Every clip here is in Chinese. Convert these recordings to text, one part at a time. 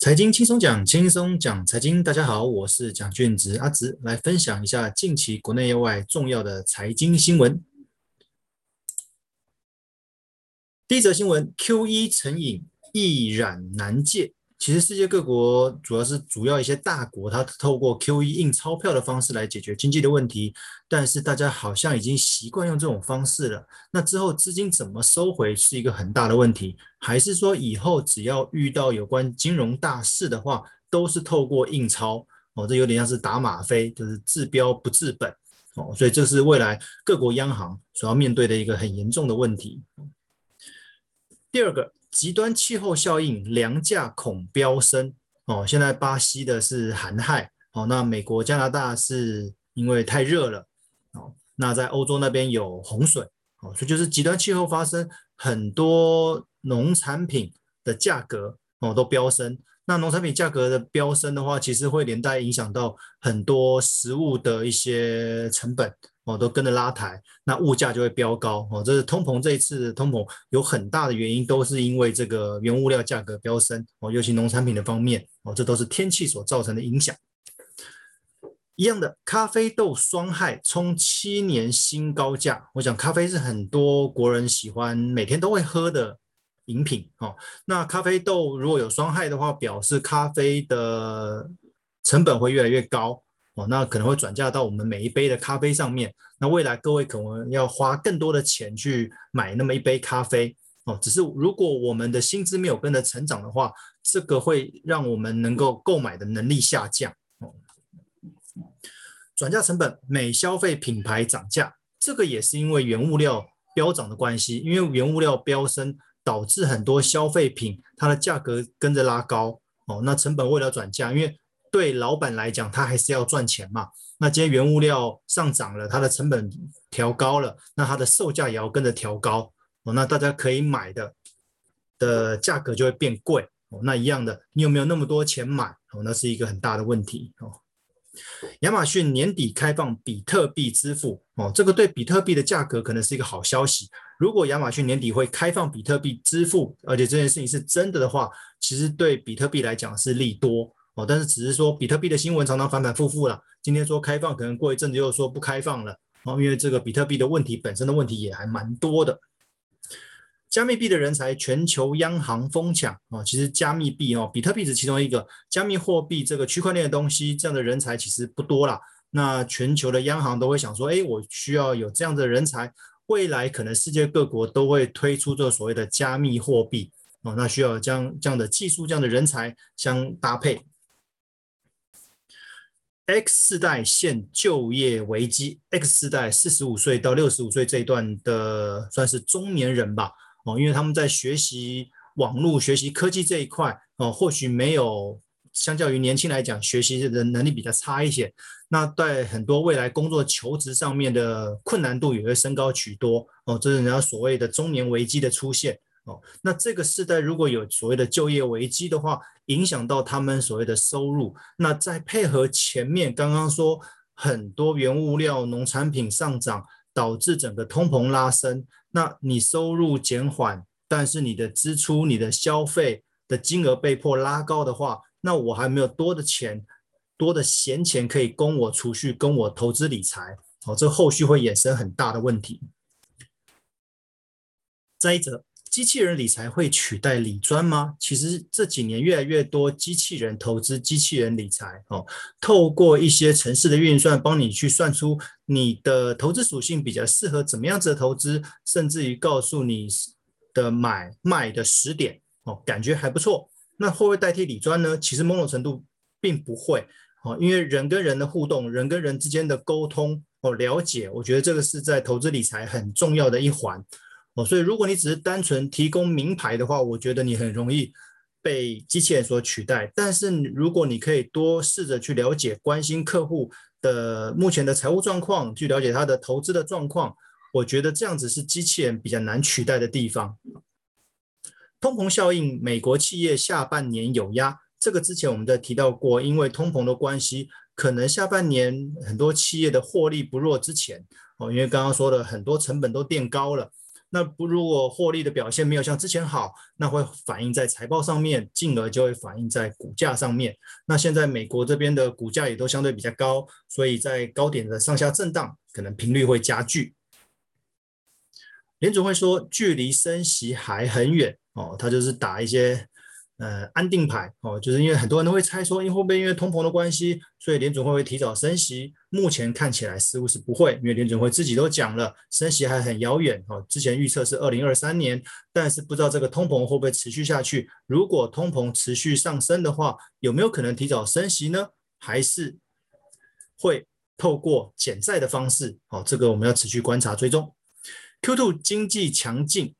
财经轻松讲，轻松讲财经。大家好，我是蒋俊植阿植，来分享一下近期国内外重要的财经新闻。第一则新闻：Q 一成瘾，易染难戒。其实世界各国主要是主要一些大国，它透过 QE 印钞票的方式来解决经济的问题，但是大家好像已经习惯用这种方式了。那之后资金怎么收回是一个很大的问题，还是说以后只要遇到有关金融大事的话，都是透过印钞？哦，这有点像是打吗啡，就是治标不治本。哦，所以这是未来各国央行所要面对的一个很严重的问题。第二个。极端气候效应，粮价恐飙升哦。现在巴西的是寒害哦，那美国、加拿大是因为太热了哦。那在欧洲那边有洪水哦，所以就是极端气候发生，很多农产品的价格哦都飙升。那农产品价格的飙升的话，其实会连带影响到很多食物的一些成本。哦，都跟着拉抬，那物价就会飙高哦。这是通膨，这一次通膨有很大的原因，都是因为这个原物料价格飙升哦，尤其农产品的方面哦，这都是天气所造成的影响。一样的，咖啡豆双害冲七年新高价。我想咖啡是很多国人喜欢每天都会喝的饮品哦。那咖啡豆如果有伤害的话，表示咖啡的成本会越来越高。哦，那可能会转嫁到我们每一杯的咖啡上面。那未来各位可能要花更多的钱去买那么一杯咖啡哦。只是如果我们的薪资没有跟着成长的话，这个会让我们能够购买的能力下降哦。转嫁成本，每消费品牌涨价，这个也是因为原物料飙涨的关系。因为原物料飙升，导致很多消费品它的价格跟着拉高哦。那成本为了转嫁，因为对老板来讲，他还是要赚钱嘛。那今天原物料上涨了，它的成本调高了，那它的售价也要跟着调高哦。那大家可以买的的价格就会变贵哦。那一样的，你有没有那么多钱买哦？那是一个很大的问题哦。亚马逊年底开放比特币支付哦，这个对比特币的价格可能是一个好消息。如果亚马逊年底会开放比特币支付，而且这件事情是真的的话，其实对比特币来讲是利多。哦，但是只是说比特币的新闻常常反反复复了。今天说开放，可能过一阵子又说不开放了。哦，因为这个比特币的问题本身的问题也还蛮多的。加密币的人才，全球央行疯抢啊！其实加密币哦，比特币是其中一个加密货币，这个区块链的东西，这样的人才其实不多啦。那全球的央行都会想说，哎，我需要有这样的人才，未来可能世界各国都会推出这所谓的加密货币哦，那需要将这样的技术、这样的人才相搭配。X 世代现就业危机。X 世代四十五岁到六十五岁这一段的算是中年人吧，哦，因为他们在学习网络、学习科技这一块，哦，或许没有相较于年轻来讲，学习的能力比较差一些。那在很多未来工作求职上面的困难度也会升高许多，哦，这是人家所谓的中年危机的出现。哦，那这个世代如果有所谓的就业危机的话，影响到他们所谓的收入，那再配合前面刚刚说很多原物料、农产品上涨，导致整个通膨拉升，那你收入减缓，但是你的支出、你的消费的金额被迫拉高的话，那我还没有多的钱、多的闲钱可以供我储蓄、供我投资理财，哦，这后续会衍生很大的问题。再者。机器人理财会取代理专吗？其实这几年越来越多机器人投资、机器人理财哦，透过一些城市的运算，帮你去算出你的投资属性比较适合怎么样子的投资，甚至于告诉你的买卖的时点哦，感觉还不错。那会不会代替理专呢？其实某种程度并不会哦，因为人跟人的互动，人跟人之间的沟通哦，了解，我觉得这个是在投资理财很重要的一环。所以如果你只是单纯提供名牌的话，我觉得你很容易被机器人所取代。但是如果你可以多试着去了解、关心客户的目前的财务状况，去了解他的投资的状况，我觉得这样子是机器人比较难取代的地方。通膨效应，美国企业下半年有压，这个之前我们在提到过，因为通膨的关系，可能下半年很多企业的获利不弱之前哦，因为刚刚说的很多成本都垫高了。那不如果获利的表现没有像之前好，那会反映在财报上面，进而就会反映在股价上面。那现在美国这边的股价也都相对比较高，所以在高点的上下震荡，可能频率会加剧。联总会说，距离升息还很远哦，他就是打一些。呃，安定牌哦，就是因为很多人都会猜说，因为会不会因为通膨的关系，所以联准会会提早升息？目前看起来似乎是不会，因为联准会自己都讲了，升息还很遥远哦。之前预测是二零二三年，但是不知道这个通膨会不会持续下去。如果通膨持续上升的话，有没有可能提早升息呢？还是会透过减债的方式？哦，这个我们要持续观察追踪。Q2 经济强劲。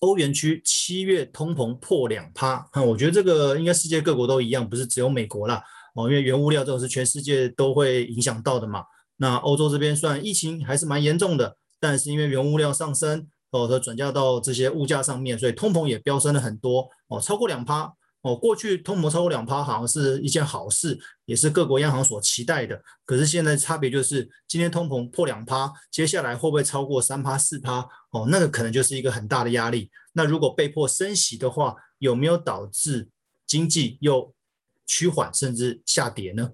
欧元区七月通膨破两趴，哈，我觉得这个应该世界各国都一样，不是只有美国啦。哦，因为原物料这种是全世界都会影响到的嘛。那欧洲这边算疫情还是蛮严重的，但是因为原物料上升，哦，它转嫁到这些物价上面，所以通膨也飙升了很多，哦，超过两趴。哦，过去通膨超过两趴好像是一件好事，也是各国央行所期待的。可是现在差别就是，今天通膨破两趴，接下来会不会超过三趴四趴？哦，那个可能就是一个很大的压力。那如果被迫升息的话，有没有导致经济又趋缓甚至下跌呢？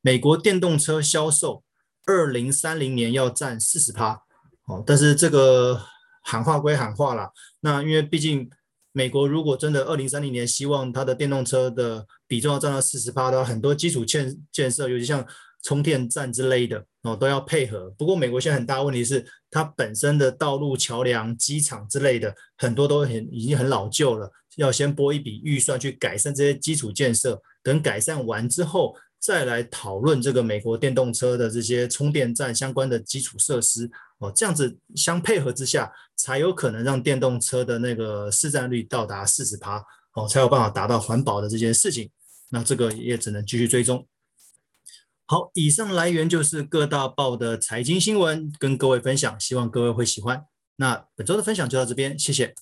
美国电动车销售二零三零年要占四十趴，哦，但是这个喊话归喊话啦，那因为毕竟。美国如果真的二零三零年希望它的电动车的比重要占到四十趴的话，很多基础建建设，尤其像充电站之类的哦，都要配合。不过美国现在很大的问题是，它本身的道路、桥梁、机场之类的很多都很已经很老旧了，要先拨一笔预算去改善这些基础建设。等改善完之后，再来讨论这个美国电动车的这些充电站相关的基础设施。哦，这样子相配合之下，才有可能让电动车的那个市占率到达四十趴，哦，才有办法达到环保的这件事情。那这个也只能继续追踪。好，以上来源就是各大报的财经新闻，跟各位分享，希望各位会喜欢。那本周的分享就到这边，谢谢。